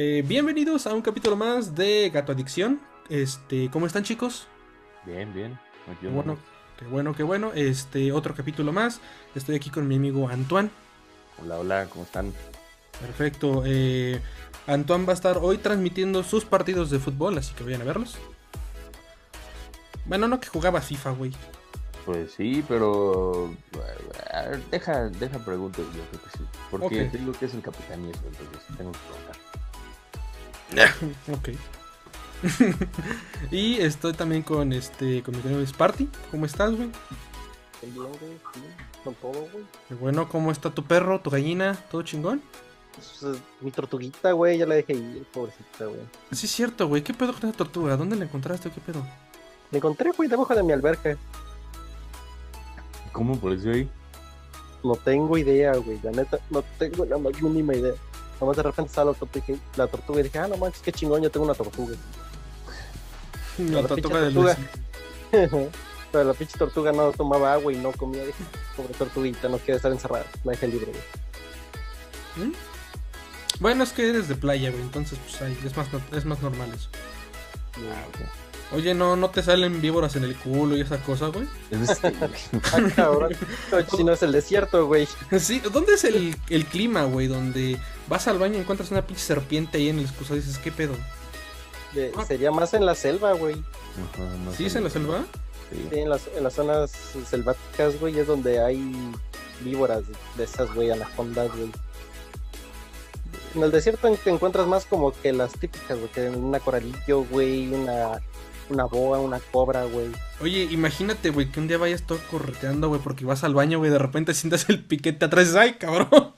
Eh, bienvenidos a un capítulo más de Gato Adicción. Este, ¿cómo están chicos? Bien, bien. Qué bueno, qué bueno, qué bueno. Este, otro capítulo más. Estoy aquí con mi amigo Antoine. Hola, hola, ¿cómo están? Perfecto. Eh, Antoine va a estar hoy transmitiendo sus partidos de fútbol, así que vayan a verlos. Bueno, no que jugaba FIFA, güey. Pues sí, pero deja, deja preguntas, yo creo que sí. Porque te digo que es el capitán y eso, entonces tengo que preguntar. ok. y estoy también con este con mi querido Sparty. ¿Cómo estás, güey? Bien, güey, con todo, güey. Qué bueno, ¿cómo está tu perro, tu gallina? ¿Todo chingón? Pues, mi tortuguita, güey, ya la dejé ir, pobrecita, güey. Sí, es cierto, güey. ¿Qué pedo con esa tortuga? ¿Dónde la encontraste o qué pedo? La encontré, güey, debajo de mi alberca. ¿Cómo apareció ahí? No tengo idea, güey. La neta, no tengo la más mínima idea. Nomás de repente sale la tortuga, y dije, ah, no manches, qué chingón, yo tengo una tortuga. La, tortuga de Luis. Pero la pinche tortuga no tomaba agua y no comía. Dije, pobre tortuguita, no quiere estar encerrada. La dejé libre, güey. ¿Mm? Bueno, es que eres de playa, güey, entonces pues ahí es más, es más normal eso. Ah, Oye, ¿no, ¿no te salen víboras en el culo y esa cosa, güey? ah, si no es el desierto, güey. Sí, ¿dónde es el, el clima, güey? Donde vas al baño y encuentras una pinche serpiente ahí en el excusado y dices, ¿qué pedo? Ah. sería más en la selva, güey. ¿Sí es en la selva? Sí, en, las, en las zonas selváticas, güey, es donde hay víboras de esas, güey, anacondas, güey. En el desierto te encuentras más como que las típicas, güey, que una coralillo, güey, una, una boa, una cobra, güey. Oye, imagínate, güey, que un día vayas todo correteando, güey, porque vas al baño, güey, de repente sientas el piquete atrás ¡ay, cabrón!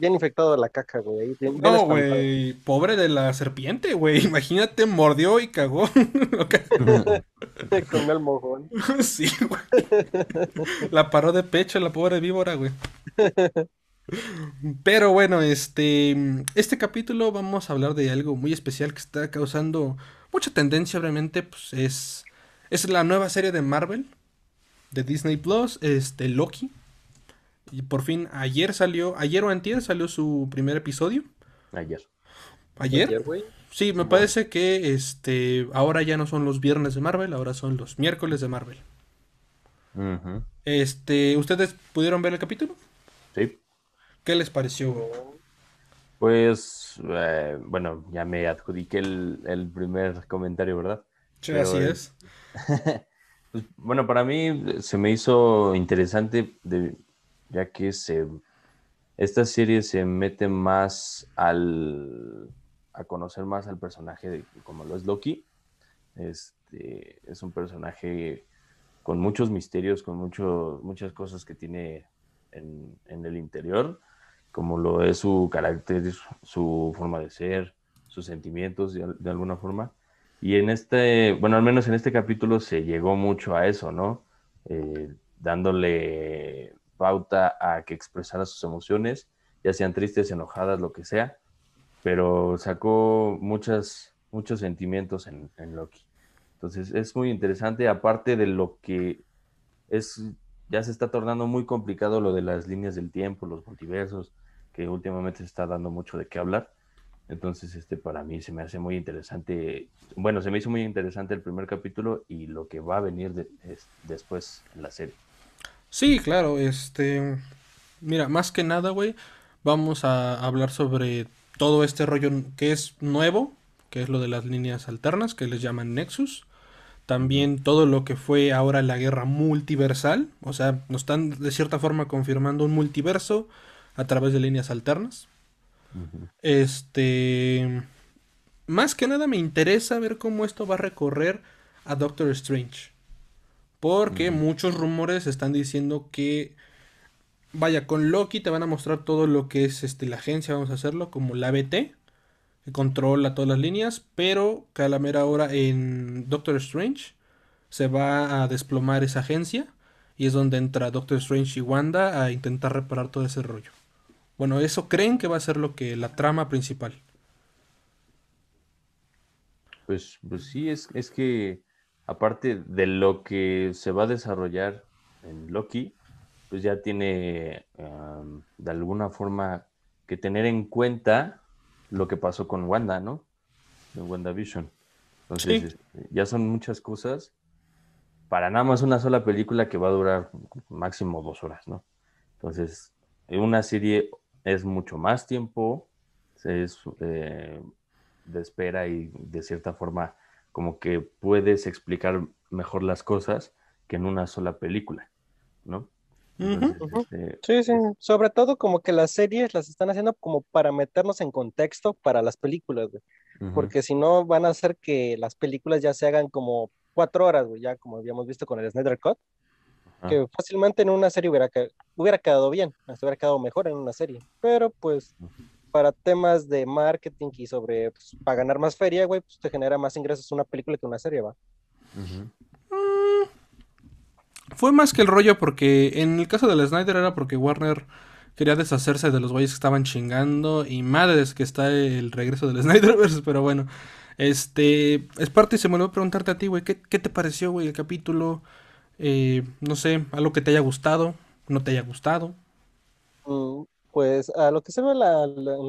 bien infectado de la caca, güey. no, güey. Pobre de la serpiente, güey. Imagínate, mordió y cagó. comió el mojón. sí, güey. La paró de pecho la pobre víbora, güey. Pero bueno, este, este capítulo vamos a hablar de algo muy especial que está causando mucha tendencia, obviamente, pues es, es la nueva serie de Marvel, de Disney Plus, este, Loki. Y por fin, ayer salió, ayer o antier salió su primer episodio. Ayer. ¿Ayer? sí, me parece que este ahora ya no son los viernes de Marvel, ahora son los miércoles de Marvel. Este, ¿ustedes pudieron ver el capítulo? Sí. ¿Qué les pareció? Pues, eh, bueno, ya me adjudiqué el, primer comentario, ¿verdad? Sí, así es. pues, bueno, para mí se me hizo interesante de, ya que se, esta serie se mete más al, a conocer más al personaje como lo es Loki. Este, es un personaje con muchos misterios, con mucho, muchas cosas que tiene en, el interior, como lo es su carácter, su forma de ser, sus sentimientos de, alguna forma. Y en este, bueno, al menos en este capítulo se llegó mucho a eso, ¿no? Eh, dándole pauta a que expresara sus emociones, ya sean tristes, enojadas, lo que sea, pero sacó muchas, muchos sentimientos en, Loki. Entonces es muy interesante, aparte de lo que es, ya se está tornando muy complicado lo de las líneas del tiempo, los multiversos, que últimamente se está dando mucho de qué hablar. Entonces, este para mí se me hace muy interesante. Bueno, se me hizo muy interesante el primer capítulo y lo que va a venir después en la serie. Sí, claro, este... Mira, más que nada, güey, vamos a hablar sobre todo este rollo que es nuevo, que es lo de las líneas alternas, que les llaman Nexus. También todo lo que fue ahora la guerra multiversal, o sea, nos están de cierta forma confirmando un multiverso a través de líneas alternas. Este... Más que nada me interesa ver cómo esto va a recorrer a Doctor Strange. Porque muchos rumores están diciendo que, vaya, con Loki te van a mostrar todo lo que es este, la agencia, vamos a hacerlo, como la BT, que controla todas las líneas, pero que a la mera hora en Doctor Strange se va a desplomar esa agencia y es donde entra Doctor Strange y Wanda a intentar reparar todo ese rollo. Bueno, eso creen que va a ser lo que la trama principal. Pues, pues sí, es, es que aparte de lo que se va a desarrollar en Loki, pues ya tiene de alguna forma que tener en cuenta lo que pasó con Wanda, ¿no? En WandaVision. Entonces, este, ya son muchas cosas para nada más una sola película que va a durar máximo dos horas, ¿no? Entonces, una serie es mucho más tiempo, es eh, de espera y de cierta forma como que puedes explicar mejor las cosas que en una sola película, ¿no? Este, sí, sí, sobre todo como que las series las están haciendo como para meternos en contexto para las películas, güey. Porque si no van a hacer que las películas ya se hagan como cuatro horas, güey, ya como habíamos visto con el Snyder Cut, que fácilmente en una serie hubiera, hubiera quedado bien, hubiera quedado mejor en una serie, pero pues para temas de marketing y sobre, pues, para ganar más feria, güey, pues te genera más ingresos una película que una serie, va. Mm, fue más que el rollo porque en el caso del Snyder era porque Warner quería deshacerse de los güeyes que estaban chingando y madres que está el regreso del Snyderverse, pero bueno, este, es parte y se me olvidó preguntarte a ti, güey, ¿qué, te pareció, güey, el capítulo? Eh, no sé, algo que te haya gustado, no te haya gustado. Mm, pues a lo que se ve en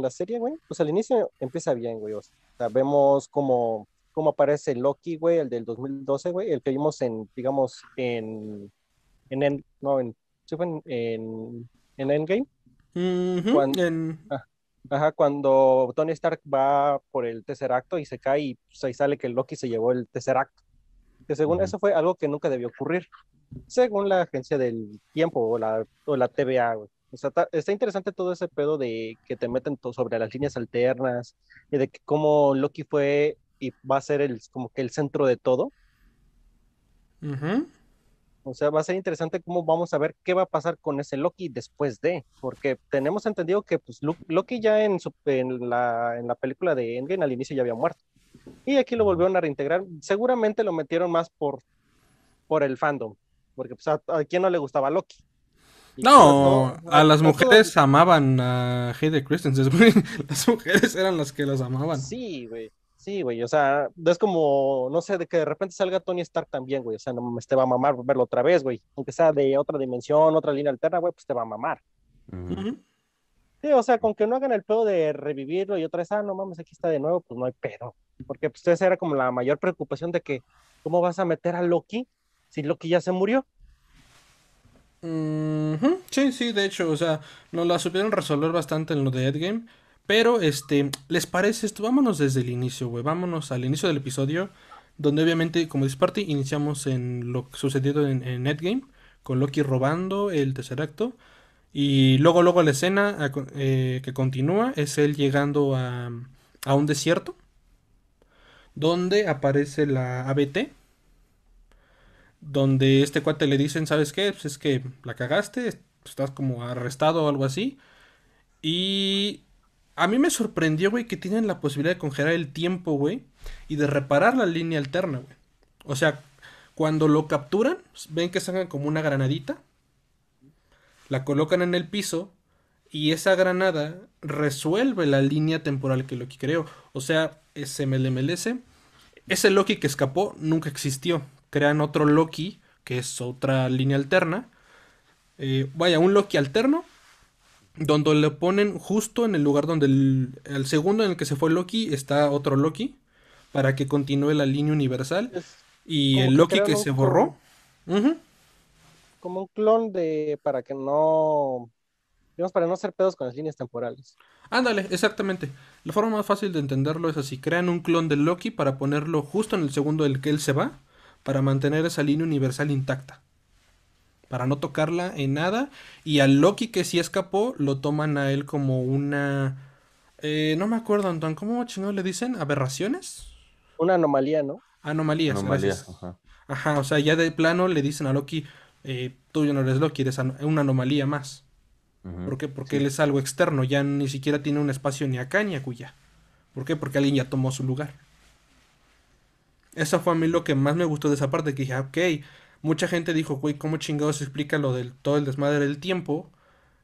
la, serie, güey, pues al inicio empieza bien, güey, o sea, vemos como cómo aparece Loki, güey, el del 2012, güey, el que vimos en, digamos, en, en, no, en, en, en Endgame. cuando, ah, ajá, cuando Tony Stark va por el tercer acto y se cae y pues, ahí sale que Loki se llevó el tercer acto. Que según eso fue algo que nunca debió ocurrir, según la agencia del tiempo o la, o la TVA, güey. O sea, está, interesante todo ese pedo de que te meten sobre las líneas alternas y de que cómo Loki fue y va a ser el, como que el centro de todo. O sea, va a ser interesante cómo vamos a ver qué va a pasar con ese Loki después de, porque tenemos entendido que pues, Loki ya en, su, en, la, en la película de Endgame al inicio ya había muerto. Y aquí lo volvieron a reintegrar. Seguramente lo metieron más por, por el fandom, porque pues, a, a quién no le gustaba Loki. no, a, las mujeres amaban a Heide Christensen, Las mujeres eran las que los amaban. Sí, güey. Sí, güey, o sea, es como, no sé, de que de repente salga Tony Stark también, güey, o sea, no me te va a mamar verlo otra vez, güey, aunque sea de otra dimensión, otra línea alterna, güey, pues te va a mamar. Sí, o sea, con que no hagan el pedo de revivirlo y otra vez, ah, no mames, aquí está de nuevo, pues no hay pedo, porque pues esa era como la mayor preocupación de que, ¿cómo vas a meter a Loki si Loki ya se murió? Sí, sí, de hecho, o sea, nos la supieron resolver bastante en lo de Endgame. Pero, este, ¿les parece esto? Vámonos desde el inicio, güey. Vámonos al inicio del episodio. Donde obviamente, como dice Party, iniciamos en lo que sucedió en, en Netgame. Con Loki robando el tercer acto. Y luego, luego la escena eh, que continúa es él llegando a, a un desierto. Donde aparece la ABT. Donde este cuate le dicen, ¿sabes qué? Pues es que la cagaste, estás como arrestado o algo así. Y a mí me sorprendió, güey, que tienen la posibilidad de congelar el tiempo, güey, y de reparar la línea alterna, güey. O sea, cuando lo capturan, ven que sacan como una granadita, la colocan en el piso y esa granada resuelve la línea temporal que Loki creó. O sea, ese MLMLS, ese Loki que escapó nunca existió. Crean otro Loki, que es otra línea alterna. Eh, vaya, un Loki alterno donde le ponen justo en el lugar donde el, segundo en el que se fue Loki está otro Loki para que continúe la línea universal y el Loki que se borró como un clon de para que no digamos para no hacer pedos con las líneas temporales ándale exactamente la forma más fácil de entenderlo es así crean un clon de Loki para ponerlo justo en el segundo del que él se va para mantener esa línea universal intacta para no tocarla en nada. Y al Loki que sí escapó, lo toman a él como una... Eh, no me acuerdo, Anton, ¿cómo chingados le dicen? ¿Aberraciones? Una anomalía, ¿no? Anomalías, Anomalías ajá. o sea, ya de plano le dicen a Loki, eh, tú ya no eres Loki, eres una anomalía más. ¿Por qué? Porque él es algo externo, ya ni siquiera tiene un espacio ni acá ni acuya. ¿Por qué? Porque alguien ya tomó su lugar. Eso fue a mí lo que más me gustó de esa parte, que dije, ok, mucha gente dijo, güey, ¿cómo chingados se explica lo del todo el desmadre del tiempo?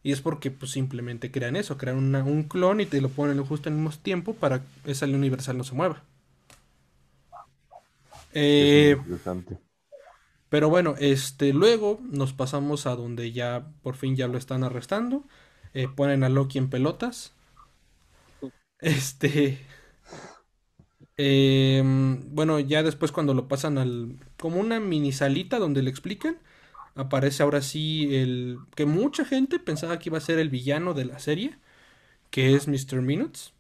Y es porque pues simplemente crean eso, crean un clon y te lo ponen justo al mismo tiempo para que esa universal no se mueva. Eh, pero bueno, este, luego nos pasamos a donde ya por fin ya lo están arrestando. Eh, ponen a Loki en pelotas. Este. em, bueno, ya después cuando lo pasan al. como una mini salita donde le explican. Aparece ahora sí el. que mucha gente pensaba que iba a ser el villano de la serie. Que es Mr. Minutes.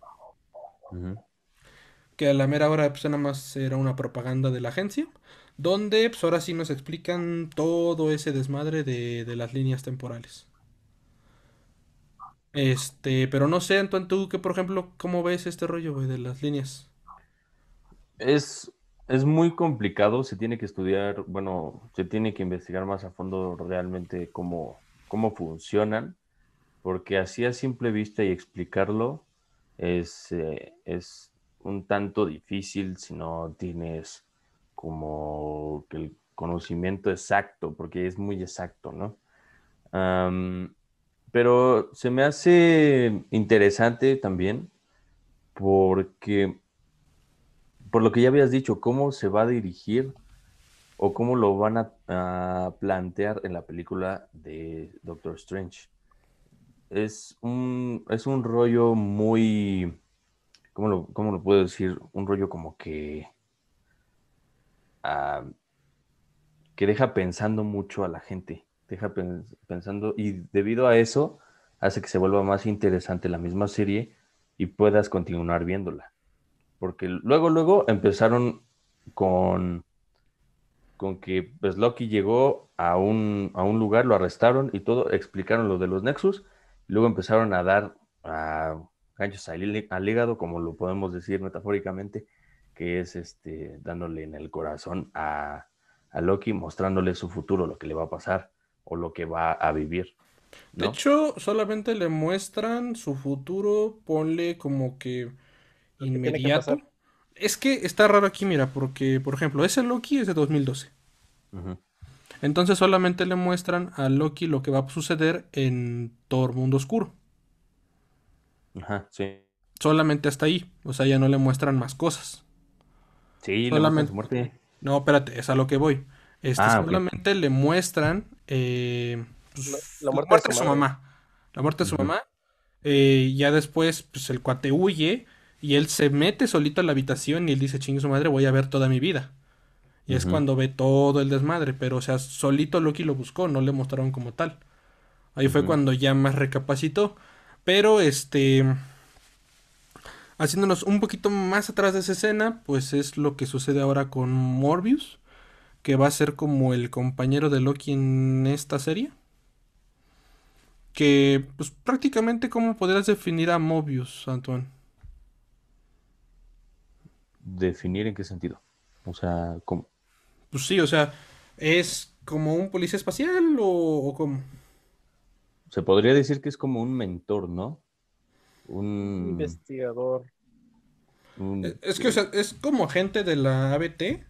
Que a la mera hora, pues nada más era una propaganda de la agencia. Donde, pues ahora sí nos explican todo ese desmadre de, de las líneas temporales. Este, pero no sé, Antoine, tú que por ejemplo, ¿cómo ves este rollo, de las líneas? Es, es muy complicado, se tiene que estudiar, bueno, se tiene que investigar más a fondo realmente cómo, cómo funcionan, porque así a simple vista y explicarlo es, eh, es un tanto difícil si no tienes como que el conocimiento exacto, porque es muy exacto, ¿no? Pero se me hace interesante también porque, por lo que ya habías dicho, cómo se va a dirigir o cómo lo van a, a plantear en la película de Doctor Strange. Es un, es un rollo muy, ¿cómo lo, cómo lo puedo decir? Un rollo como que, ah, que deja pensando mucho a la gente, deja pen- pensando y debido a eso hace que se vuelva más interesante la misma serie y puedas continuar viéndola. Porque luego, luego empezaron con, con que pues, Loki llegó a un, a un lugar, lo arrestaron y todo, explicaron lo de los Nexus, luego empezaron a dar a ganchos al, al hígado, como lo podemos decir metafóricamente, que es este, dándole en el corazón a, a Loki, mostrándole su futuro, lo que le va a pasar o lo que va a vivir, De hecho, solamente le muestran su futuro, ponle como que inmediato. Es que está raro aquí, mira, porque, por ejemplo, ese Loki es de 2012. Ujú, Entonces solamente le muestran a Loki lo que va a suceder en Thor Mundo Oscuro. Ajá, sí. Solamente hasta ahí. O sea, ya no le muestran más cosas. Sí, Solamente... su muerte. No, espérate, es a lo que voy. Este, Ah, solamente le muestran eh, pues, La, la la muerte de su mamá. La muerte de su mamá. Eh, ya después, pues el cuate huye y él se mete solito a la habitación y él dice, chingue su madre, voy a ver toda mi vida. Y es cuando ve todo el desmadre, pero o sea, solito Loki lo buscó, no le mostraron como tal. Ahí fue cuando ya más recapacitó. Pero este, haciéndonos un poquito más atrás de esa escena, pues es lo que sucede ahora con Morbius, que va a ser como el compañero de Loki en esta serie. Que, pues prácticamente, ¿cómo podrías definir a Mobius, Antoine? ¿Definir en qué sentido? O sea, ¿cómo? Pues sí, o sea, ¿es como un policía espacial o, o cómo? Se podría decir que es como un mentor, ¿no? Un investigador. un- Es que, o sea, es como agente de la ABT,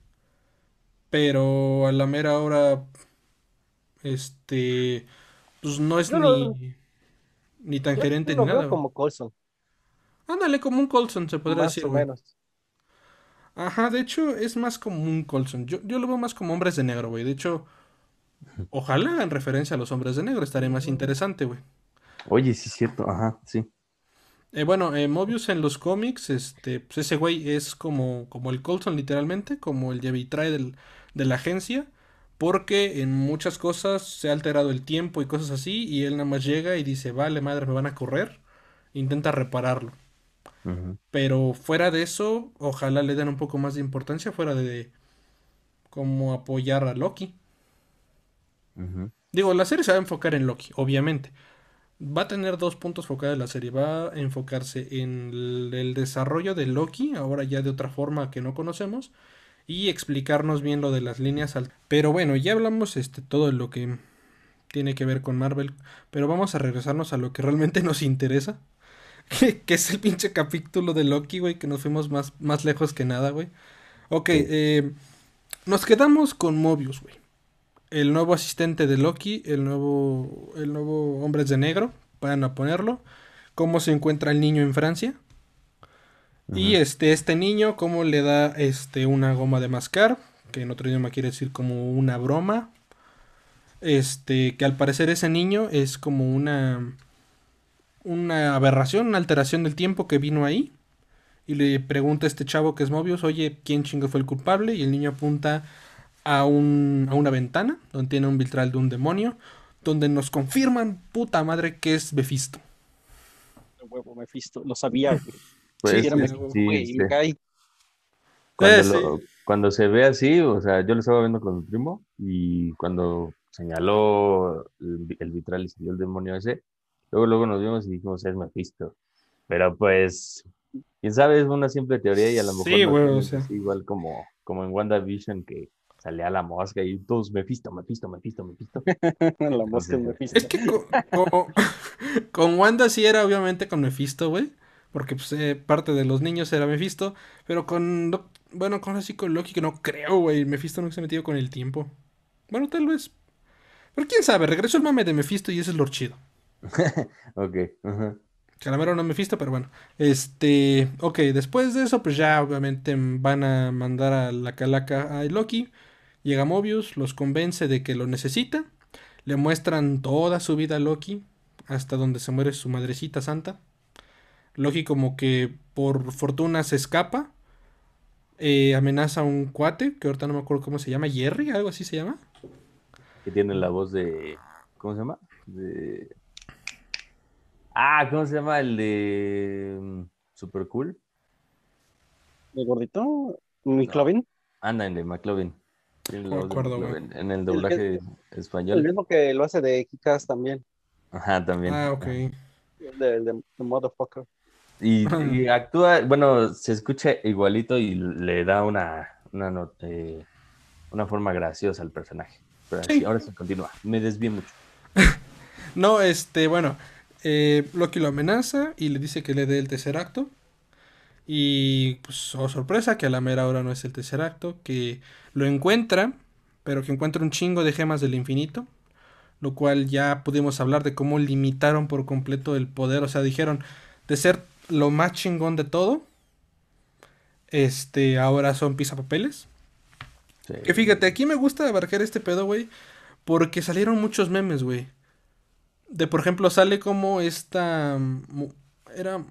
pero a la mera hora, este, pues no es Yo lo, ni, ni tan yo gerente lo ni veo nada, como Colson, Ándale, como un Coulson, se podría más decir, o güey. menos. Ajá, de hecho, es más como un Coulson. Yo, yo lo veo más como hombres de negro, güey. De hecho, ojalá hagan referencia a los hombres de negro, estaría más interesante, güey. Oye, sí es cierto, ajá, sí. Eh, bueno, eh, Mobius en los cómics, este, pues ese güey es como, como el Coulson literalmente, como el llevitrae del, de la agencia, porque en muchas cosas se ha alterado el tiempo y cosas así, y él nada más llega y dice, vale, madre, me van a correr, intenta repararlo. Pero fuera de eso, ojalá le den un poco más de importancia, fuera de como apoyar a Loki. Digo, la serie se va a enfocar en Loki, obviamente. Va a tener dos puntos focados la serie. Va a enfocarse en el, el desarrollo de Loki, ahora ya de otra forma que no conocemos, y explicarnos bien lo de las líneas. al- Pero bueno, ya hablamos este, todo lo que tiene que ver con Marvel, pero vamos a regresarnos a lo que realmente nos interesa, que, que es el pinche capítulo de Loki, güey, que nos fuimos más, más lejos que nada, güey. Ok, eh, nos quedamos con Mobius, güey el nuevo asistente de Loki, el nuevo, el nuevo Hombres de Negro, van a ponerlo, cómo se encuentra el niño en Francia, y este, este niño, cómo le da este, una goma de mascar, que en otro idioma quiere decir como una broma, este, que al parecer ese niño es como una, una aberración, una alteración del tiempo que vino ahí, y le pregunta a este chavo que es Mobius, oye, ¿quién chingo fue el culpable? Y el niño apunta a, un, a una ventana donde tiene un vitral de un demonio, donde nos confirman, puta madre, que es Mephisto. huevo, Mephisto, lo sabía, güey. Pues, sí, era es- Mephisto, sí, güey, sí. me cae. Cuando, sí. lo- cuando se ve así, o sea, yo lo estaba viendo con mi primo y cuando señaló el, vi- el vitral y salió el demonio ese, luego luego nos vimos y dijimos, es Mephisto. Pero pues, quién sabe, es una simple teoría y a lo mejor Sí, no o sea. igual como, como en WandaVision que salía la mosca y todos Mephisto, Mephisto, Mephisto, Mephisto. La mosca es Mephisto. Es que con, con- con Wanda sí era obviamente con Mephisto, güey. Porque pues, eh, parte de los niños era Mephisto. Pero con. Bueno, con así con Loki, que no creo, güey. Mephisto no se ha metido con el tiempo. Bueno, tal vez. Pero quién sabe, regresó el mame de Mephisto y ese es lo chido. Ok, ajá. Calamero no Mephisto, pero bueno. Este. Ok, después de eso, pues ya obviamente van a mandar a la calaca a Loki. Llega Mobius, los convence de que lo necesita. Le muestran toda su vida a Loki. Hasta donde se muere su madrecita santa. Loki, como que por fortuna se escapa. eh, amenaza a un cuate, que ahorita no me acuerdo cómo se llama. Jerry, algo así se llama. Que tiene la voz de, ¿cómo se llama? De... Ah, ¿cómo se llama? El de mm, Super Cool. ¿El gordito? ¿Miclovin? Anda, en de McLovin. No me voz acuerdo, En el doblaje El español. mismo que lo hace de Kikas también. Ajá, también. Ah, ok. De, de, de Motherfucker. Y, y actúa, bueno, se escucha igualito y le da una, una, eh, una forma graciosa al personaje. Pero Sí. ahora sí continúa. Me desvío mucho. No, este, bueno, eh, Loki lo amenaza y le dice que le dé el tercer acto. Y pues, oh sorpresa, que a la mera hora no es el tercer acto, que lo encuentra, pero que encuentra un chingo de gemas del infinito. Lo cual ya pudimos hablar de cómo limitaron por completo el poder. O sea, dijeron de ser lo más chingón de todo. Este, ahora son pisapapeles. Sí. Que fíjate, aquí me gusta abarcar este pedo, güey. Porque salieron muchos memes, güey. De, por ejemplo, sale como esta... mm, Era...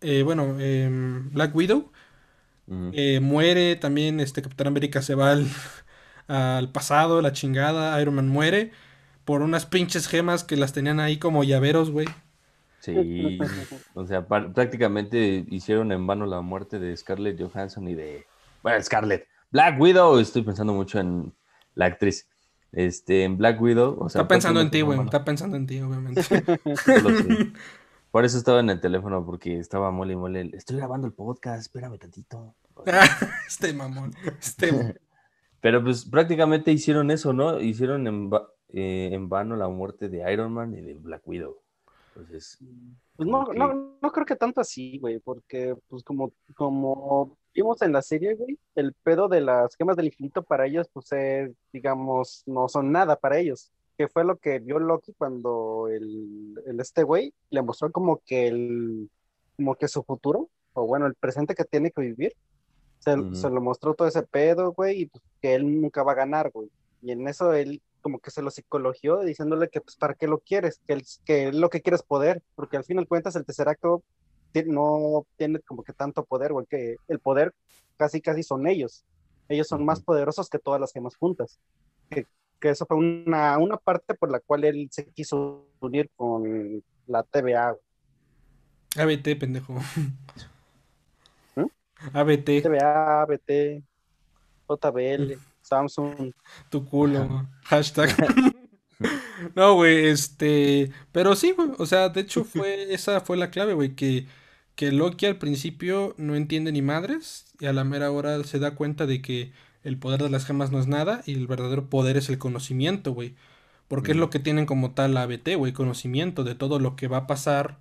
eh, bueno, em, Black Widow. Eh, muere también, este Capitán América se va al, al pasado, la chingada. Iron Man muere. Por unas pinches gemas que las tenían ahí como llaveros, güey. Sí, o sea, prácticamente hicieron en vano la muerte de Scarlett Johansson y de, bueno, Scarlett, Black Widow, estoy pensando mucho en la actriz, este, en Black Widow, o sea, Está pensando en ti, güey. Está pensando en ti, obviamente. Por eso estaba en el teléfono, porque estaba mole y mole, estoy grabando el podcast, espérame tantito. este mamón. Este... Pero pues prácticamente hicieron eso, ¿no? Hicieron en, va- eh, en vano la muerte de Iron Man y de Black Widow. Entonces, Pues no, Ok. no, no creo que tanto así, güey, porque pues como, como vimos en la serie, güey, el pedo de las gemas del infinito para ellos, pues es, digamos, no son nada para ellos. Que fue lo que vio Loki cuando el, el este güey le mostró como que el, como que su futuro, o bueno, el presente que tiene que vivir, se, Ujú. se lo mostró todo ese pedo, güey, y pues que él nunca va a ganar, güey. Y en eso él como que se lo psicologió diciéndole que pues para qué lo quieres, que, él- que él lo que quiere es poder, porque al fin y al cuentas el tercer acto no tiene como que tanto poder, güey, que el poder casi casi son ellos. Ellos son más poderosos que todas las gemas juntas. Que, que eso fue una, una parte por la cual él se quiso unir con la TVA. ABT, pendejo. ¿Mm? ABT, TVA, ABT, JBL, Samsung. tu culo. Hashtag. No, güey, este. Pero sí, güey. O sea, de hecho, fue. Esa fue la clave, güey. Que, que Loki al principio no entiende ni madres. Y a la mera hora se da cuenta de que el poder de las gemas no es nada. Y el verdadero poder es el conocimiento, güey. Porque es lo que tienen como tal la ABT, güey. Conocimiento de todo lo que va a pasar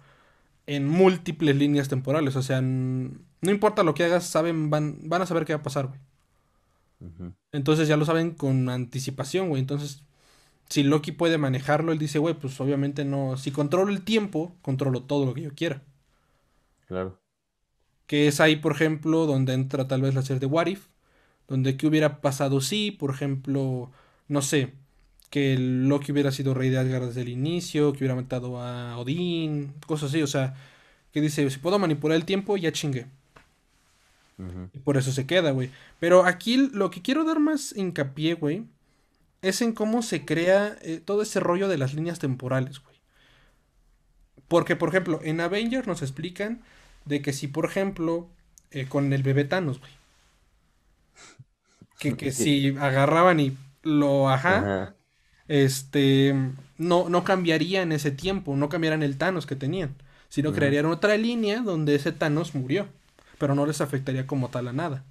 en múltiples líneas temporales. O sea, no importa lo que hagas, saben, van, van a saber qué va a pasar, güey. Entonces ya lo saben con anticipación, güey. Entonces, si Loki puede manejarlo, él dice, güey, pues obviamente no. Si controlo el tiempo, controlo todo lo que yo quiera. claro. Que es ahí, por ejemplo, donde entra tal vez la serie de What If. Donde qué hubiera pasado si, por ejemplo, no sé, que Loki hubiera sido rey de Asgard desde el inicio, que hubiera matado a Odín, cosas así. O sea, que dice, si puedo manipular el tiempo, ya chingué. Y por eso se queda, güey. Pero aquí lo que quiero dar más hincapié, güey, es en cómo se crea eh, todo ese rollo de las líneas temporales, güey. Porque, por ejemplo, en Avengers nos explican de que si, por ejemplo, eh, con el bebé Thanos, güey. Que, que si agarraban y lo ajá, este no, no cambiaría en ese tiempo, no cambiarían el Thanos que tenían, sino crearían otra línea donde ese Thanos murió, pero no les afectaría como tal a nada.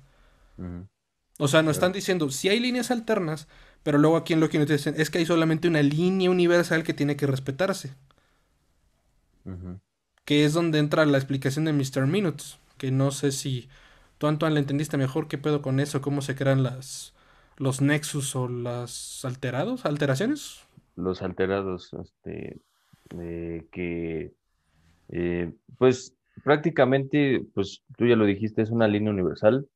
O sea, nos están diciendo, si hay líneas alternas, pero luego aquí en lo que nos dicen es que hay solamente una línea universal que tiene que respetarse. Que es donde entra la explicación de Mr. Minutes, que no sé si tú, Antoine, le entendiste mejor qué pedo con eso, cómo se crean las los nexus o las alterados, alteraciones. Los alterados, este, que, eh, pues prácticamente, pues tú ya lo dijiste, es una línea universal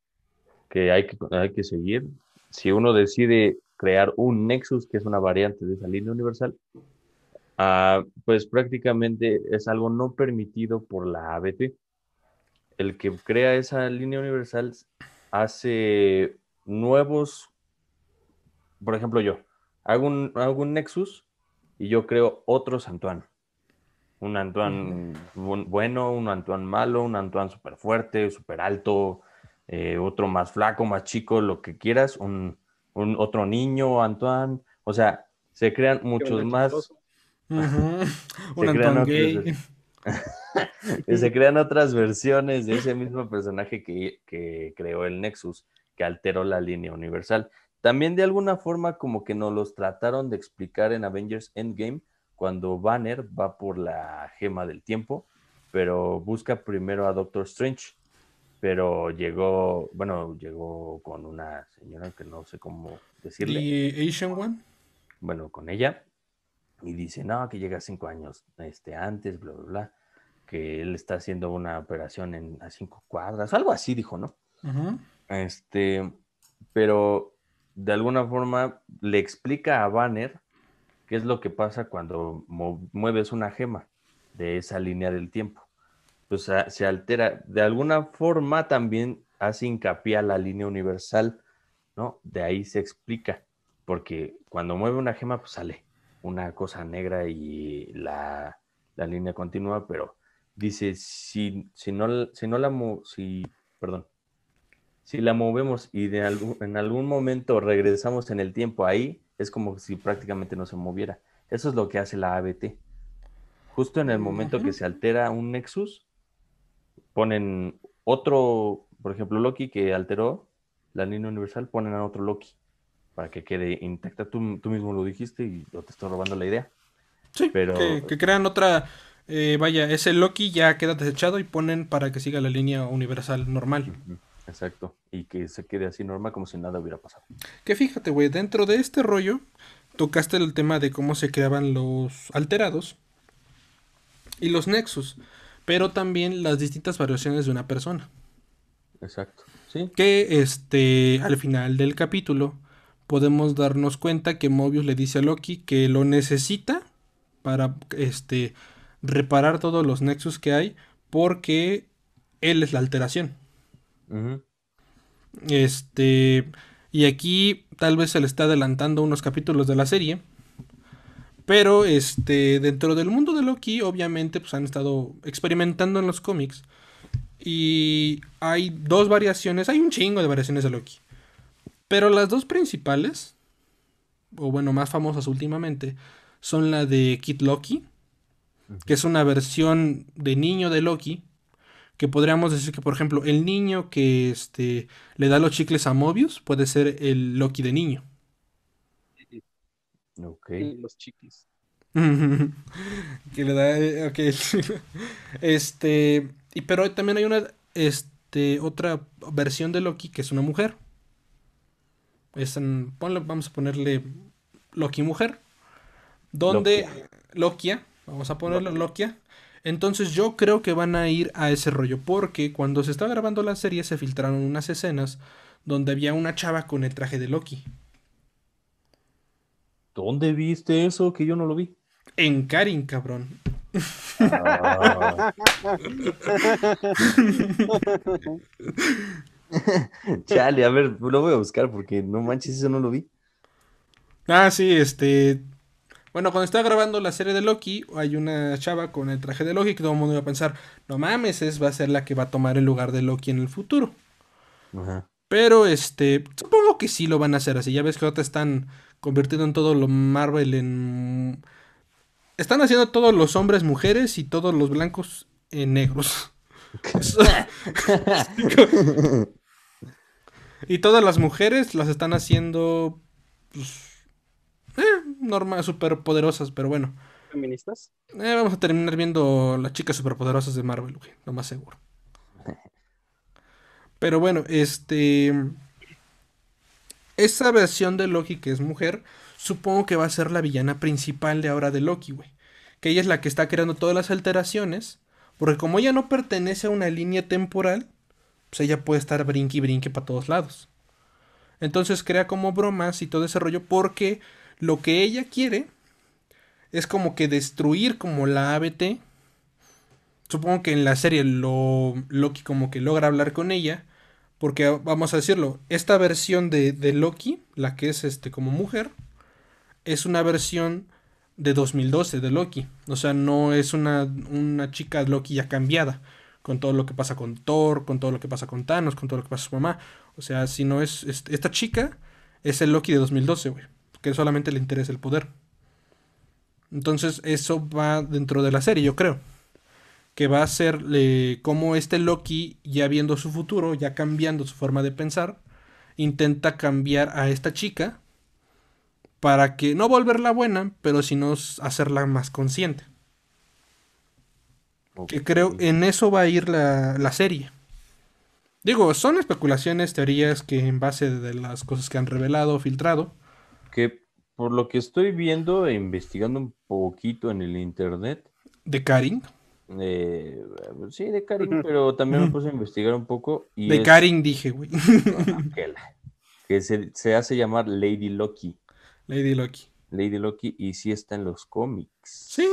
que hay que, hay que seguir. Si uno decide crear un nexus, que es una variante de esa línea universal, ah, pues prácticamente es algo no permitido por la ABT. El que crea esa línea universal hace nuevos por ejemplo, yo hago un, Nexus y yo creo otros Antoine. Un Antoine bueno, un Antoine malo, un Antoine súper fuerte, súper alto, eh, otro más flaco, más chico, lo que quieras, un, otro niño, Antoine. O sea, se crean muchos más. un Antoine gay. Se crean otras versiones de ese mismo personaje que, que creó el Nexus, que alteró la línea universal. También de alguna forma como que nos los trataron de explicar en Avengers Endgame cuando Banner va por la gema del tiempo, pero busca primero a Doctor Strange, pero llegó, bueno, llegó con una señora que no sé cómo decirle. ¿Y Asian One? Bueno, con ella. Y dice, no, que llega cinco años este, antes, bla, bla, bla. Que él está haciendo una operación en a cinco cuadras, algo así dijo, ¿no? Este, pero de alguna forma le explica a Banner qué es lo que pasa cuando mueves una gema de esa línea del tiempo. Pues se altera. De alguna forma también hace hincapié a la línea universal, ¿no? De ahí se explica, porque cuando mueve una gema, pues sale una cosa negra y la, línea continúa, pero dice, si, si, no, si no la, si, perdón, si la movemos y de algún, en algún momento regresamos en el tiempo ahí, es como si prácticamente no se moviera. Eso es lo que hace la ABT. Justo en el momento que se altera un Nexus, ponen otro, por ejemplo, Loki que alteró la línea universal, ponen a otro Loki para que quede intacta. Tú, mismo lo dijiste y yo te estoy robando la idea. Sí, pero... que, crean otra, eh, vaya, ese Loki ya queda desechado y ponen para que siga la línea universal normal. Exacto. Y que se quede así normal como si nada hubiera pasado. Que fíjate, güey, dentro de este rollo tocaste el tema de cómo se creaban los alterados y los nexus, pero también las distintas variaciones de una persona. Exacto. Sí. Que este al final del capítulo podemos darnos cuenta que Mobius le dice a Loki que lo necesita para este reparar todos los nexus que hay porque él es la alteración. Este. Y aquí tal vez se le está adelantando unos capítulos de la serie. Pero este. Dentro del mundo de Loki, obviamente, pues han estado experimentando en los cómics. Y hay dos variaciones. Hay un chingo de variaciones de Loki. Pero las dos principales. O bueno, más famosas últimamente. Son la de Kid Loki. Que es una versión de niño de Loki que podríamos decir que, por ejemplo, el niño que este, le da los chicles a Mobius puede ser el Loki de niño. Ok. los chicles. que le da. Ok. este. Y pero también hay una. Este. Otra versión de Loki que es una mujer. Es vamos a ponerle Loki mujer. Donde. Lokia. Vamos a ponerlo Lokia. Entonces yo creo que van a ir a ese rollo, porque cuando se estaba grabando la serie se filtraron unas escenas donde había una chava con el traje de Loki. ¿Dónde viste eso? Que yo no lo vi. En Karin, cabrón. Ah. Chale, a ver, lo voy a buscar porque no manches, eso no lo vi. Ah, sí, este. Bueno, cuando estaba grabando la serie de Loki, hay una chava con el traje de Loki que todo el mundo iba a pensar, no mames, es va a ser la que va a tomar el lugar de Loki en el futuro. Ajá. Pero este, supongo que sí lo van a hacer así. Ya ves que ahora están convirtiendo en todo lo Marvel en están haciendo todos los hombres mujeres y todos los blancos en negros. y todas las mujeres las están haciendo pues, eh, normal, superpoderosas, pero bueno. ¿Feministas? Eh, vamos a terminar viendo las chicas superpoderosas de Marvel, güey, lo más seguro. Pero bueno, este. Esa versión de Loki que es mujer, supongo que va a ser la villana principal de ahora de Loki, güey. Que ella es la que está creando todas las alteraciones. Porque como ella no pertenece a una línea temporal, pues ella puede estar brinque y brinque para todos lados. Entonces crea como bromas y todo ese rollo porque lo que ella quiere es como que destruir como la ABT. Supongo que en la serie lo, Loki como que logra hablar con ella. Porque vamos a decirlo, esta versión de, de Loki, la que es este como mujer, es una versión de 2012 de Loki. O sea, no es una, una chica Loki ya cambiada. Con todo lo que pasa con Thor, con todo lo que pasa con Thanos, con todo lo que pasa con su mamá. O sea, si no es, esta chica, es el Loki de 2012, güey. Que solamente le interesa el poder. Entonces, eso va dentro de la serie, yo creo. Que va a ser como este Loki, ya viendo su futuro, ya cambiando su forma de pensar, intenta cambiar a esta chica para que no volverla buena, pero sino hacerla más consciente. Que creo en eso va a ir la, la, serie. Digo, son especulaciones, teorías que en base de las cosas que han revelado, filtrado. Que por lo que estoy viendo e investigando un poquito en el internet. ¿De Karin? Eh, sí, de Karin, pero también me puse a investigar un poco. Y de Karin dije, güey. que se, se hace llamar Lady Loki. Lady Loki. Lady Loki y sí está en los cómics. Sí.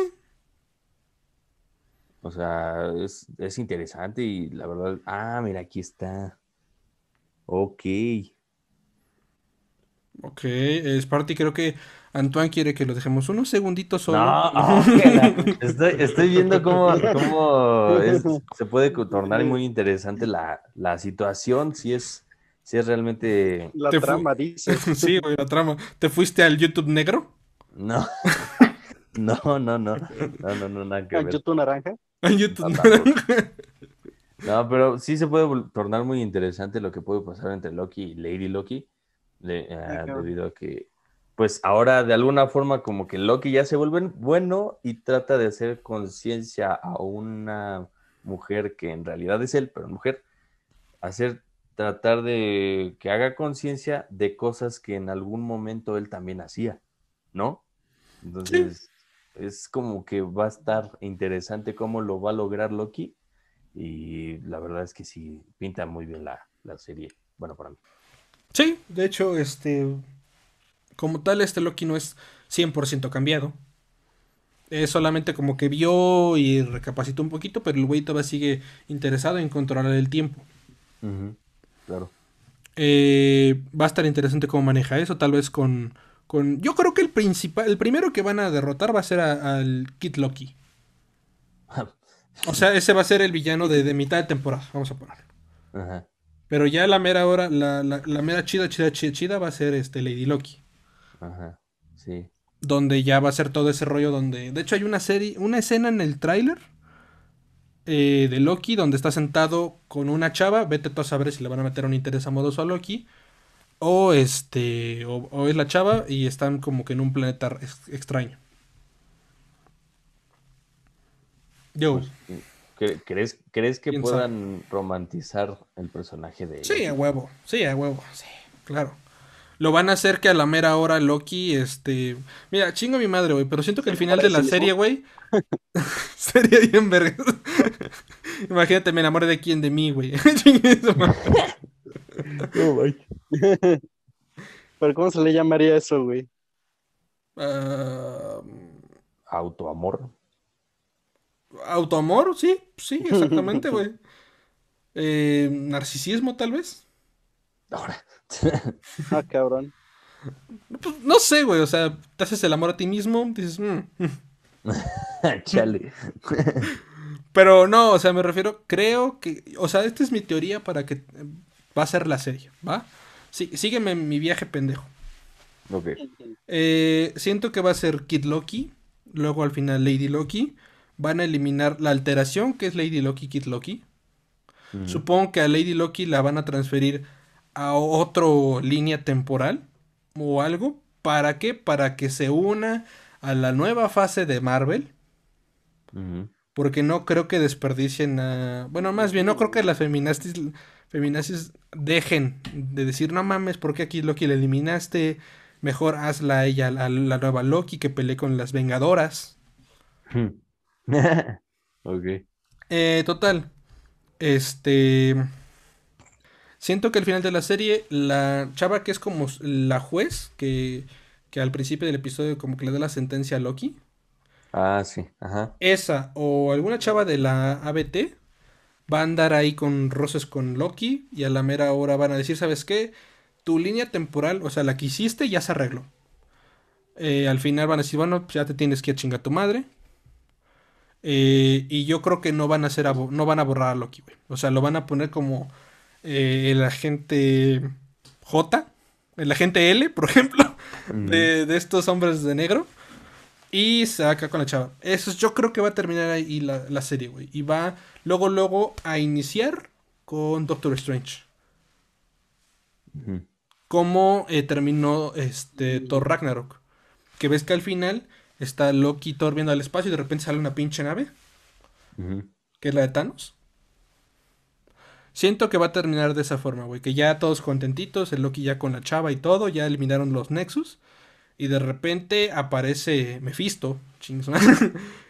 O sea, es, interesante y la verdad. Ah, mira, aquí está. Ok. Ok, es parte, creo que Antoine quiere que lo dejemos unos segunditos solo. No, estoy, viendo cómo, se puede tornar muy interesante la, la situación, si es si es realmente. La trama, dice. sí, güey, la trama. ¿Te fuiste al YouTube negro? No. no, no, no. No, no, no, nada que ¿Al YouTube naranja? Al YouTube naranja. No, pero sí se puede tornar muy interesante lo que puede pasar entre Loki y Lady Loki. Eh, debido a que, pues ahora de alguna forma, como que Loki ya se vuelve bueno y trata de hacer conciencia a una mujer que en realidad es él, pero mujer, hacer tratar de que haga conciencia de cosas que en algún momento él también hacía, ¿no? Entonces, es como que va a estar interesante cómo lo va a lograr Loki. Y la verdad es que sí, pinta muy bien la, serie. Bueno, para mí. Sí, de hecho, este. Como tal, este Loki no es 100% cambiado. Es solamente como que vio y recapacitó un poquito, pero el güey todavía sigue interesado en controlar el tiempo. Claro. Eh, va a estar interesante cómo maneja eso, tal vez con, con... Yo creo que el principal, el primero que van a derrotar va a ser al Kid Loki. o sea, ese va a ser el villano de, mitad de temporada, vamos a ponerlo. Ajá. Pero ya la mera hora, la, la, mera chida, chida, chida, chida va a ser este Lady Loki. Ajá, sí. Donde ya va a ser todo ese rollo donde... De hecho hay una serie, una escena en el tráiler eh, de Loki, donde está sentado con una chava. Vete tú a saber si le van a meter un interés amoroso a Loki. O este. O, es la chava y están como que en un planeta extraño. Yo. Pues, ¿Crees, ¿Crees que puedan romantizar el personaje de Sí, a huevo. Sí, a huevo. Sí, claro lo van a hacer que a la mera hora Loki, este... Mira, chingo mi madre, güey, pero siento que el final de la serie, güey, sería bien verga. Imagínate, me enamoré de quién, de mí, güey. pero ¿cómo se le llamaría eso, güey? Uh... Autoamor. ¿Autoamor? Sí, sí, exactamente, güey. Eh, narcisismo, tal vez. Ahora. Ah, cabrón. Pues, no sé, güey, o sea, te haces el amor a ti mismo, dices, "Mm, mm". Chale. Pero no, o sea, me refiero, creo que, o sea, esta es mi teoría para que eh, va a ser la serie, ¿va? Sí, sígueme en mi viaje pendejo. ok. Eh, siento que va a ser Kid Loki, luego al final Lady Loki. Van a eliminar la alteración que es Lady Loki, Kid Loki. Supongo que a Lady Loki la van a transferir a otro línea temporal o algo. ¿Para qué? Para que se una a la nueva fase de Marvel. Ujú. Porque no creo que desperdicien a... Bueno, más bien, no creo que las feminazis, feminazis dejen de decir, no mames, ¿por qué aquí Loki la eliminaste? Mejor hazla a ella, a la nueva Loki que pelee con las Vengadoras. ok. Eh, total. Este... Siento que al final de la serie, la chava que es como la juez, que, que al principio del episodio como que le da la sentencia a Loki. Ah, sí. Ajá. esa o alguna chava de la ABT va a andar ahí con roces con Loki y a la mera hora van a decir, ¿sabes qué? Tu línea temporal, o sea, la que hiciste ya se arregló. Eh, al final van a decir, bueno, pues ya te tienes que ir a chingar a tu madre. Eh, y yo creo que no van a hacer a no van a borrar a Loki, güey. O sea, lo van a poner como eh, el agente J, el agente L, por ejemplo, de, de estos hombres de negro. Y se va acá con la chava. Eso es- yo creo que va a terminar ahí la, la serie, güey. Y va luego, luego a iniciar con Doctor Strange. Ujú. Cómo eh, terminó este Thor Ragnarok. Que ves que al final está Loki y Thor viendo al espacio y de repente sale una pinche nave, que es la de Thanos. Siento que va a terminar de esa forma, güey. Que ya todos contentitos, el Loki ya con la chava y todo, ya eliminaron los Nexus. Y de repente aparece Mephisto.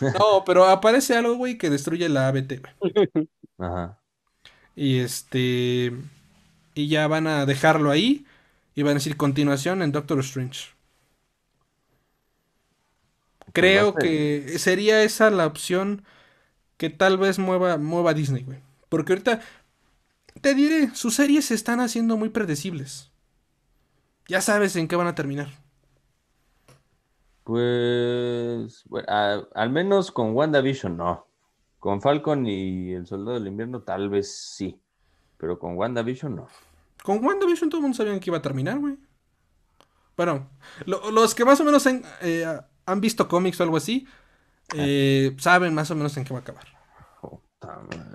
No, pero aparece algo, güey, que destruye la ABT, güey. Ajá. Y este. Y ya van a dejarlo ahí. Y van a decir continuación en Doctor Strange. Creo Pues que sería esa la opción que tal vez mueva, mueva Disney, güey. Porque ahorita, te diré, sus series se están haciendo muy predecibles. Ya sabes en qué van a terminar. Pues, bueno, a- al menos con WandaVision no. Con Falcon y el Soldado del Invierno tal vez sí, pero con WandaVision no. Con WandaVision todo el mundo sabía que iba a terminar, güey. Bueno, lo- los que más o menos han, eh, han visto cómics o algo así, eh, saben más o menos en qué va a acabar.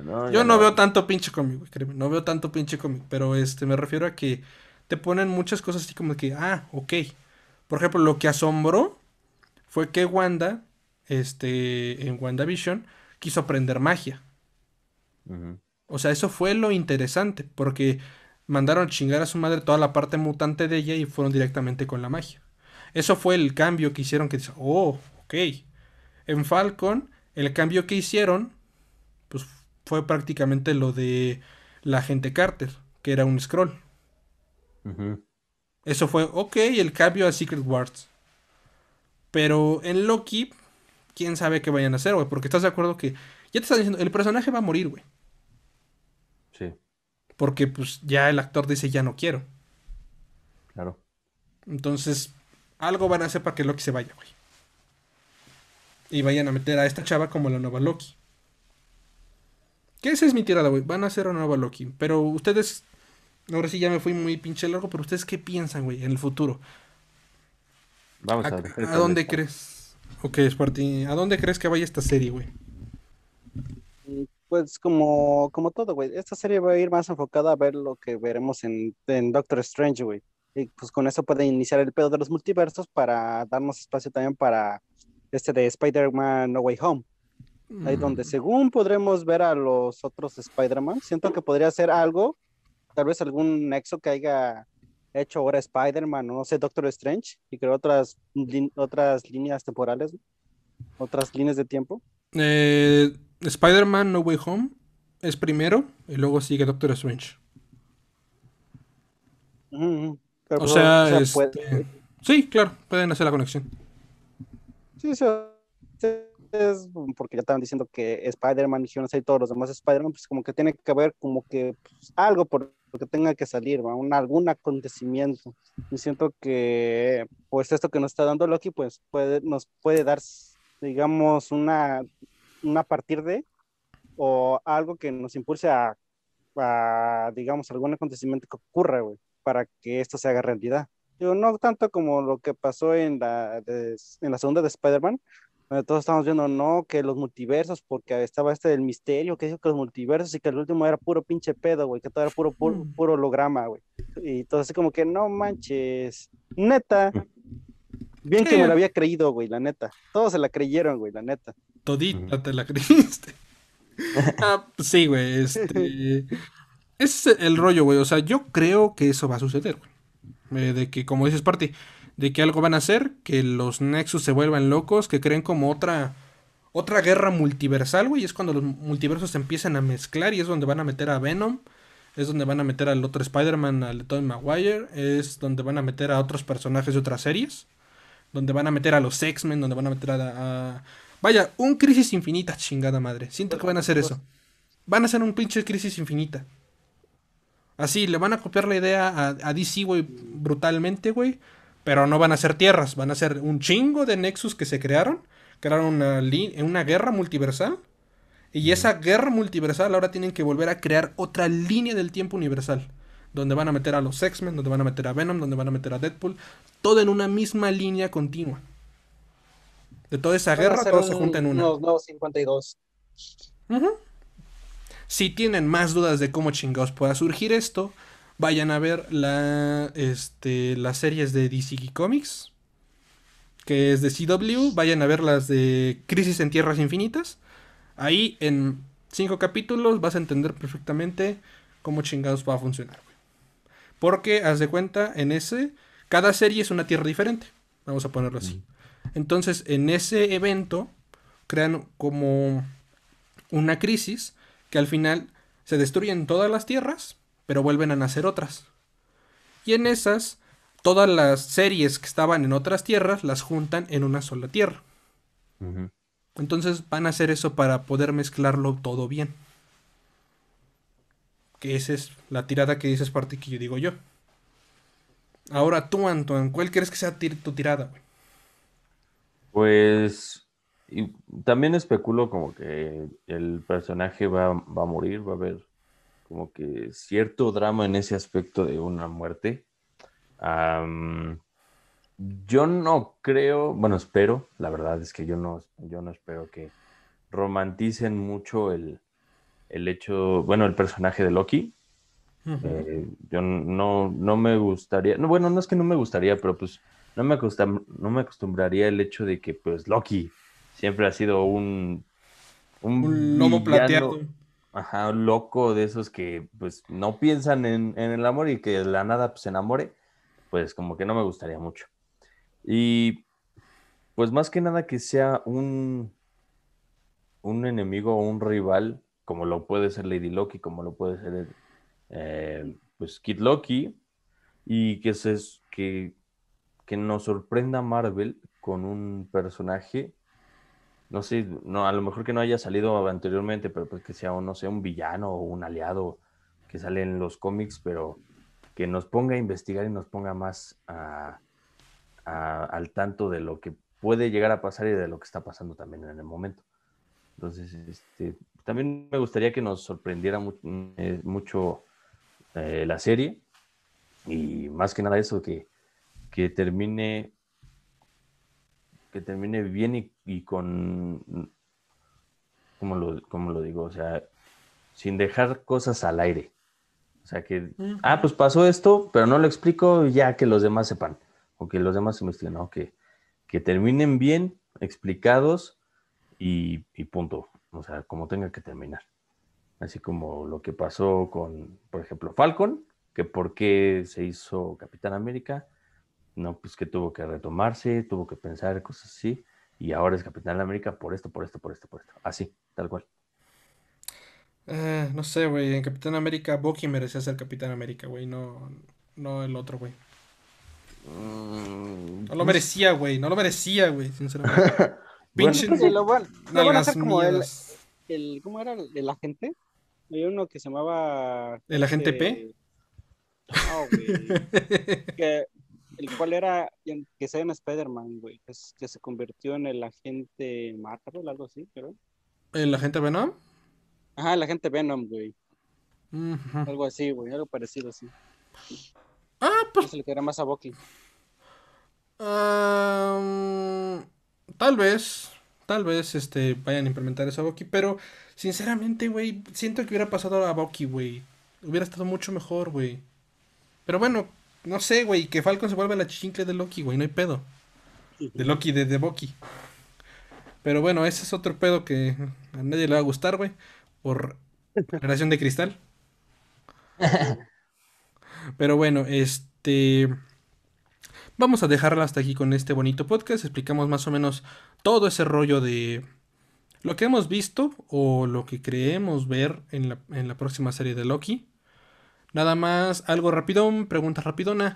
No, Yo no veo tanto pinche cómic, güey, créeme, no veo tanto pinche cómic, pero este me refiero a que te ponen muchas cosas así como que, ah, ok. Por ejemplo, lo que asombró fue que Wanda, este, en WandaVision, quiso aprender magia. O sea, eso fue lo interesante, porque mandaron a chingar a su madre toda la parte mutante de ella y fueron directamente con la magia. Eso fue el cambio que hicieron, que dice, oh, ok. En Falcon, el cambio que hicieron, pues fue prácticamente lo de la agente Carter, que era un scroll. Eso fue, ok, el cambio a Secret Wars. Pero en Loki, quién sabe qué vayan a hacer, güey, porque estás de acuerdo que, ya te están diciendo, el personaje va a morir, güey. Sí, Porque pues ya el actor dice ya no quiero. claro. Entonces, algo van a hacer para que Loki se vaya, güey. Y vayan a meter a esta chava como la nueva Loki. Que esa es mi tirada, güey. Van a hacer una nueva Loki. Pero ustedes. Ahora sí ya me fui muy pinche largo, pero ustedes qué piensan, güey, en el futuro. Vamos ¿A, a, a dónde crees? Ok, Sparty, ¿a dónde crees que vaya esta serie, güey? Pues como, como todo, güey. Esta serie va a ir más enfocada a ver lo que veremos en, en Doctor Strange, güey. Y pues con eso puede iniciar el pedo de los multiversos para darnos espacio también para este de Spider-Man No Way Home. Ahí donde Mm, según podremos ver a los otros Spider-Man. Siento que podría ser algo, tal vez algún nexo que haya hecho ahora Spider-Man, no sé, Doctor Strange, y crear otras, otras líneas temporales, otras líneas de tiempo. eh, Spider-Man No Way Home es primero y luego sigue Doctor Strange. Ujú. Pero, O pues, sea, puede- este, sí, claro, pueden hacer la conexión. Sí, sí, es porque ya estaban diciendo que Spider-Man y todos los demás Spider-Man, pues como que tiene que haber como que pues, algo por que tenga que salir, ¿va? Un, algún acontecimiento. Y siento que, pues, esto que nos está dando Loki, pues, puede, nos puede dar, digamos, una, una partir de, o algo que nos impulse a, a digamos, algún acontecimiento que ocurra, güey, para que esto se haga realidad. Digo, no tanto como lo que pasó en la, de- en la segunda de Spider-Man, donde todos estamos viendo, no, que los multiversos, porque estaba este del misterio, que dijo que los multiversos y que el último era puro pinche pedo, güey, que todo era puro, puro, Mm. puro holograma, güey. Y todo así como que, no manches, neta. Bien que me lo había creído, güey, la neta. Todos se la creyeron, güey, la neta. Todita te la creíste. Ah, pues sí, güey. Este. Ese es el rollo, güey. O sea, yo creo que eso va a suceder, güey. Eh, de que, como dices, Party, de que algo van a hacer, que los Nexus se vuelvan locos, que creen como otra. Otra guerra multiversal, güey. Es cuando los multiversos se empiezan a mezclar y es donde van a meter a Venom. Es donde van a meter al otro Spider-Man, al Tobey Maguire. Es donde van a meter a otros personajes de otras series. Donde van a meter a los X-Men, donde van a meter a, a- Vaya, un crisis infinita, chingada madre. Siento que van a hacer eso. Van a hacer un pinche crisis infinita. Así, le van a copiar la idea a, a DC, güey, brutalmente, güey. Pero no van a ser tierras, van a ser un chingo de Nexus que se crearon. Crearon una, una guerra multiversal. Y esa guerra multiversal ahora tienen que volver a crear otra línea del tiempo universal. Donde van a meter a los X-Men, donde van a meter a Venom, donde van a meter a Deadpool. Todo en una misma línea continua. De toda esa guerra, todo se un- junta en una. Unos nuevos 52. Ujú. Si tienen más dudas de cómo chingados pueda surgir esto, vayan a ver la, este, las series de DC Comics, que es de CW, vayan a ver las de Crisis en Tierras Infinitas. Ahí en cinco capítulos vas a entender perfectamente cómo chingados va a funcionar. güey. Porque, haz de cuenta, en ese, cada serie es una tierra diferente. Vamos a ponerlo así. Entonces, en ese evento, crean como una crisis que al final se destruyen todas las tierras, pero vuelven a nacer otras. Y en esas, todas las series que estaban en otras tierras las juntan en una sola tierra. Entonces van a hacer eso para poder mezclarlo todo bien. Que esa es la tirada que dices parte que yo digo yo. Ahora tú, Antoine, ¿cuál crees que sea tu tirada? güey? Pues y también especulo como que el personaje va, va a morir, va a haber como que cierto drama en ese aspecto de una muerte. Yo no creo, bueno, espero, la verdad es que yo no, yo no espero que romanticen mucho el, el hecho, bueno, el personaje de Loki. Eh, yo no, no me gustaría, no, bueno, no es que no me gustaría, pero pues no me, acostum- no me acostumbraría el hecho de que pues Loki siempre ha sido un, Un lobo plateado. Ajá, loco de esos que pues no piensan en, en el amor y que de la nada pues se enamore, pues como que no me gustaría mucho. Y pues más que nada que sea un, un enemigo o un rival, como lo puede ser Lady Loki, como lo puede ser eh, pues Kid Loki, y que, se, que, que nos sorprenda Marvel con un personaje, no sé, no, a lo mejor que no haya salido anteriormente, pero pues que sea, un, no sé, un villano o un aliado que sale en los cómics, pero que nos ponga a investigar y nos ponga más al tanto de lo que puede llegar a pasar y de lo que está pasando también en el momento. Entonces, este, también me gustaría que nos sorprendiera eh, mucho eh, la serie y más que nada eso, que, que termine que termine bien y, y con, ¿cómo lo, cómo lo digo? O sea, sin dejar cosas al aire. O sea, que, Ujú. ah, pues pasó esto, pero no lo explico ya que los demás sepan, o que los demás investiguen, ¿no? Que, que terminen bien, explicados y, y punto. O sea, como tenga que terminar. Así como lo que pasó con, por ejemplo, Falcon, que por qué se hizo Capitán América, no, pues que tuvo que retomarse, tuvo que pensar cosas así, y ahora es Capitán América por esto, por esto, por esto, por esto. Así, tal cual. Eh, no sé, güey. En Capitán América, Bucky merecía ser Capitán América, güey. No, no el otro, güey. Mm, No lo merecía, güey. No lo merecía, güey, sinceramente. Bueno, Pinche Creo que lo van, lo van a hacer como el, el, ¿cómo era? El, el agente. Había uno que se llamaba... ¿El agente este, P? No, güey. que, el cual era que sea un Spider-Man, güey, que, que, se convirtió en el agente Marvel, algo así, creo. ¿El agente Venom? Ajá, el agente Venom, güey. Algo así, güey, algo parecido así. Ah, pues. Se le quedará más a Bucky. tal vez, tal vez este, vayan a implementar eso a Bucky, pero sinceramente, güey, siento que hubiera pasado a Bucky, güey. Hubiera estado mucho mejor, güey. Pero bueno, no sé, güey, que Falcon se vuelva la chincle de Loki, güey, no hay pedo. De Loki, de, de Bucky. Pero bueno, ese es otro pedo que a nadie le va a gustar, güey. Por generación de cristal. Pero bueno, este... Vamos a dejarla hasta aquí con este bonito podcast. Explicamos más o menos todo ese rollo de lo que hemos visto o lo que creemos ver en la, en la próxima serie de Loki. Nada más, algo rapidón, pregunta rapidona.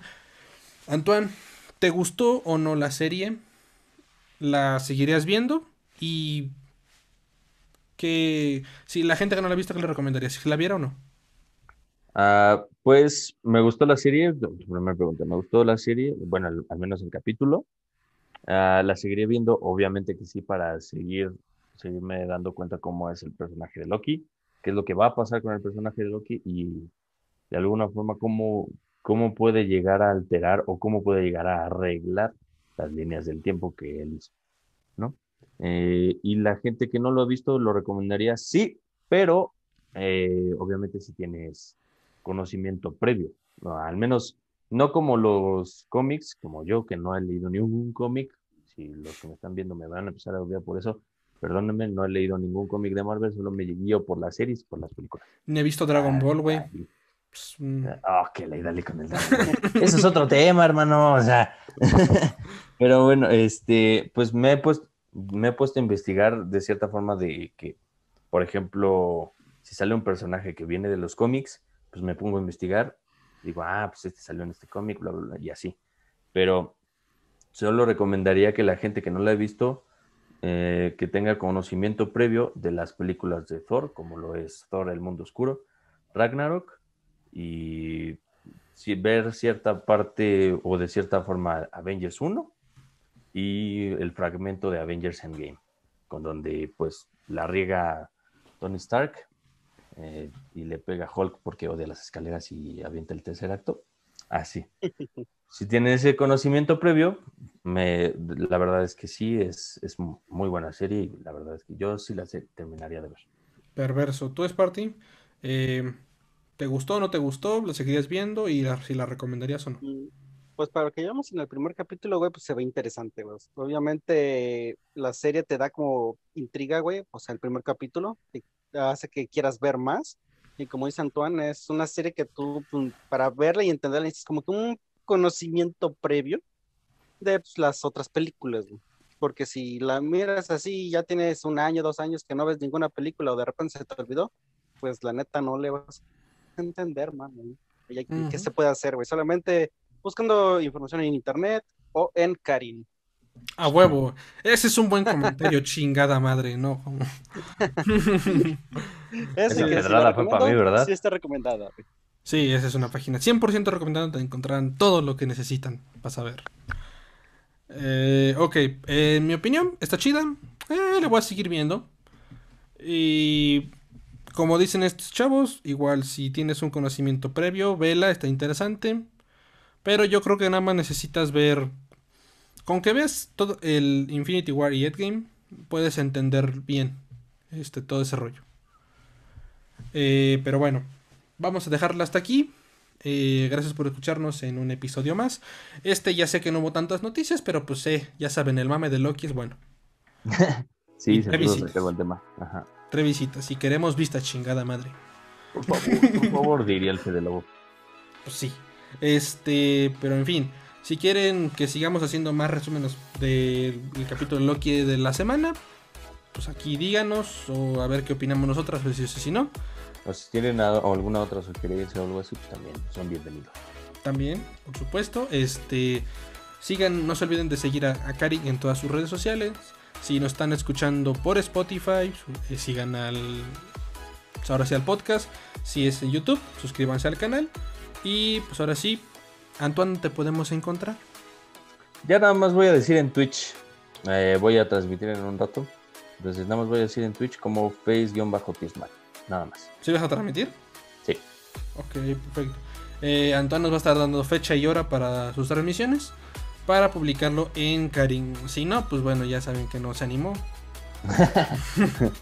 Antoine, ¿te gustó o no la serie? ¿La seguirías viendo? Y que si la gente que no la ha visto, ¿qué le recomendarías? ¿Si la viera o no? Ah, pues me gustó la serie, primera pregunta, me gustó la serie, bueno, al, menos el capítulo. Ah, la seguiré viendo, obviamente que sí, para seguir, seguirme dando cuenta cómo es el personaje de Loki, qué es lo que va a pasar con el personaje de Loki y de alguna forma cómo, cómo puede llegar a alterar o cómo puede llegar a arreglar las líneas del tiempo que él hizo, ¿no? Eh, y la gente que no lo ha visto lo recomendaría, sí, pero eh, obviamente si tienes conocimiento previo, al menos no como los cómics, como yo que no he leído ningún cómic, si los que me están viendo me van a empezar a odiar por eso, perdónenme, no he leído ningún cómic de Marvel, solo me guío por las series, por las películas. Ni he visto Dragon ah, Ball, güey. Pues, mm. Ah, oh, que le dale con el Eso es otro tema, hermano, o sea. Pero bueno, este, pues me he puesto, me he puesto a investigar de cierta forma de que, por ejemplo, si sale un personaje que viene de los cómics, pues me pongo a investigar, digo, ah, pues este salió en este cómic, bla, bla, bla, y así. Pero solo recomendaría que la gente que no la ha visto, eh, que tenga conocimiento previo de las películas de Thor, como lo es Thor, el mundo oscuro, Ragnarok, y si ver cierta parte o de cierta forma Avengers 1 y el fragmento de Avengers Endgame, con donde pues la riega Tony Stark eh, y le pega a Hulk porque odia las escaleras y avienta el tercer acto. Así. si tiene ese conocimiento previo, me, la verdad es que sí, es, es, muy buena serie y la verdad es que yo sí la terminaría de ver. Perverso. ¿Tú, Sparty? Eh, ¿Te gustó o no te gustó? ¿La seguirías viendo y si la recomendarías o no? Mm, pues para lo que llevamos en el primer capítulo, güey, pues se ve interesante, güey. Obviamente la serie te da como intriga, güey, o sea, el primer capítulo te hace que quieras ver más. Y como dice Antoine, es una serie que tú, pues, para verla y entenderla, es como que un conocimiento previo de pues, las otras películas, güey. Porque si la miras así, ya tienes un año, dos años que no ves ninguna película o de repente se te olvidó, pues la neta no le vas a entender, man. ¿Qué se puede hacer, güey? Solamente buscando información en internet o en Karin. A huevo. Ese es un buen comentario, chingada madre, ¿no? Esa pedrada fue para mí, ¿verdad? Sí, está recomendada. Sí, esa es una página 100% recomendada. Te encontrarán todo lo que necesitan para saber. Eh, ok, en mi opinión, está chida. Eh, la voy a seguir viendo. Y como dicen estos chavos, igual si tienes un conocimiento previo, vela, está interesante. Pero yo creo que nada más necesitas ver. Con que veas todo el Infinity War y Endgame, puedes entender bien este, todo ese rollo. Eh, pero bueno, vamos a dejarla hasta aquí. Eh, gracias por escucharnos en un episodio más. Este ya sé que no hubo tantas noticias, pero pues eh, ya saben, el mame de Loki es bueno. sí, se el tema. Ajá. Tres visitas. Si queremos vista chingada madre. Por favor, por favor, diría el Fede Lobo. Pues sí. Este, pero en fin, si quieren que sigamos haciendo más resúmenes del capítulo de Loki de la semana, pues aquí díganos o a ver qué opinamos nosotras, pues, si, si no. O si tienen alguna otra sugerencia o algo así, pues también son bienvenidos. También, por supuesto. Este, sigan, no se olviden de seguir a, a Cari en todas sus redes sociales. Si nos están escuchando por Spotify, eh, sigan al. Ahora sí al podcast. Si es en YouTube, suscríbanse al canal. Y pues ahora sí, Antoine, ¿te podemos encontrar? Ya nada más voy a decir en Twitch. eh, voy a transmitir en un rato. Entonces nada más voy a decir en Twitch como face-tisman. Nada más. ¿Sí vas a transmitir? Sí. Ok, perfecto. Eh, Antoine nos va a estar dando fecha y hora para sus transmisiones. Para publicarlo en Karim. Si no, pues bueno, ya saben que no se animó.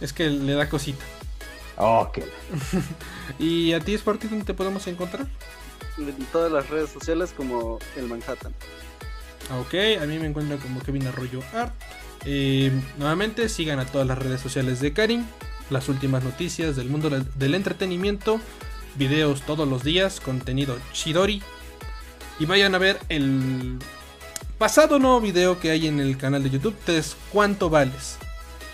es que le da cosita. Ok. ¿Y a ti, Sporty, dónde te podemos encontrar? En todas las redes sociales como el Manhattan. Ok, a mí me encuentran como Kevin Arroyo Art. Eh, nuevamente sigan a todas las redes sociales de Karim. Las últimas noticias del mundo del entretenimiento. Videos todos los días, contenido Chidori. Y vayan a ver el pasado nuevo video que hay en el canal de YouTube. que es ¿Cuánto vales?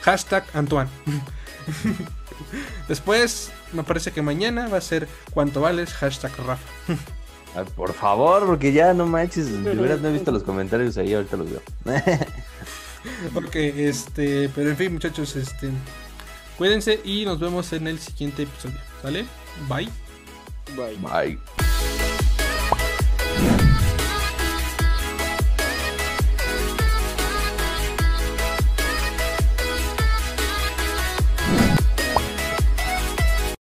Hashtag Antoine. Después, me parece que mañana va a ser ¿Cuánto vales? Hashtag Rafa. Ay, por favor, porque ya no manches. De veras no he visto los comentarios ahí, ahorita los veo. Ok, este, pero en fin, muchachos, este, cuídense y nos vemos en el siguiente episodio. ¿Sale? Bye. Bye. Bye.